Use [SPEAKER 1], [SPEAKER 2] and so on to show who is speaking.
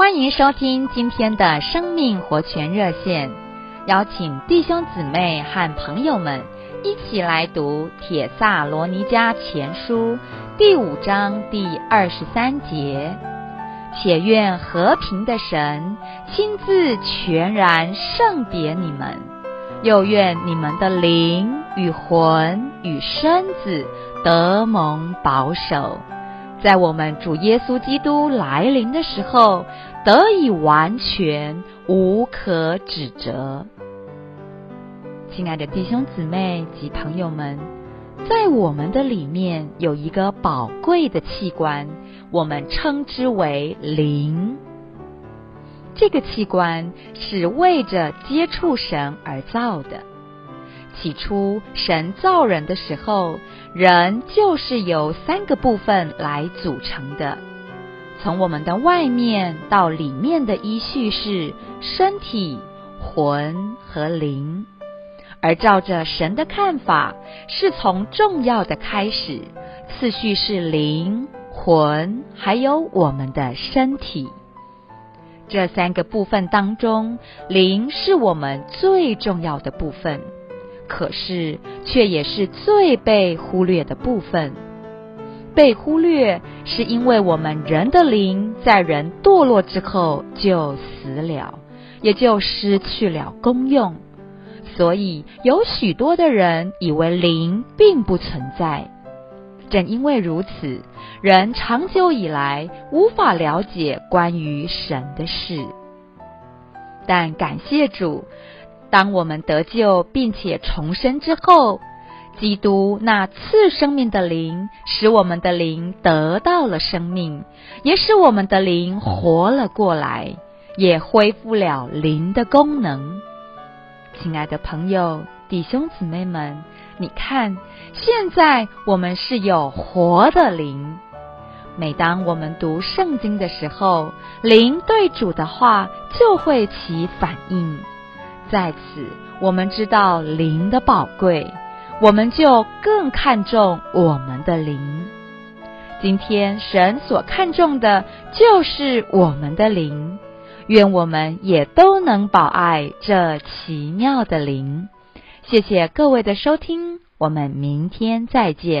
[SPEAKER 1] 欢迎收听今天的生命活泉热线，邀请弟兄姊妹和朋友们一起来读《铁萨罗尼迦前书》第五章第二十三节。且愿和平的神亲自全然圣别你们，又愿你们的灵与魂与身子得蒙保守。在我们主耶稣基督来临的时候，得以完全，无可指责。亲爱的弟兄姊妹及朋友们，在我们的里面有一个宝贵的器官，我们称之为灵。这个器官是为着接触神而造的。起初，神造人的时候，人就是由三个部分来组成的。从我们的外面到里面的依序是身体、魂和灵。而照着神的看法，是从重要的开始，次序是灵、魂，还有我们的身体。这三个部分当中，灵是我们最重要的部分。可是，却也是最被忽略的部分。被忽略，是因为我们人的灵在人堕落之后就死了，也就失去了功用。所以，有许多的人以为灵并不存在。正因为如此，人长久以来无法了解关于神的事。但感谢主。当我们得救并且重生之后，基督那赐生命的灵使我们的灵得到了生命，也使我们的灵活了过来，也恢复了灵的功能。亲爱的朋友、弟兄姊妹们，你看，现在我们是有活的灵。每当我们读圣经的时候，灵对主的话就会起反应。在此，我们知道灵的宝贵，我们就更看重我们的灵。今天神所看重的就是我们的灵，愿我们也都能保爱这奇妙的灵。谢谢各位的收听，我们明天再见。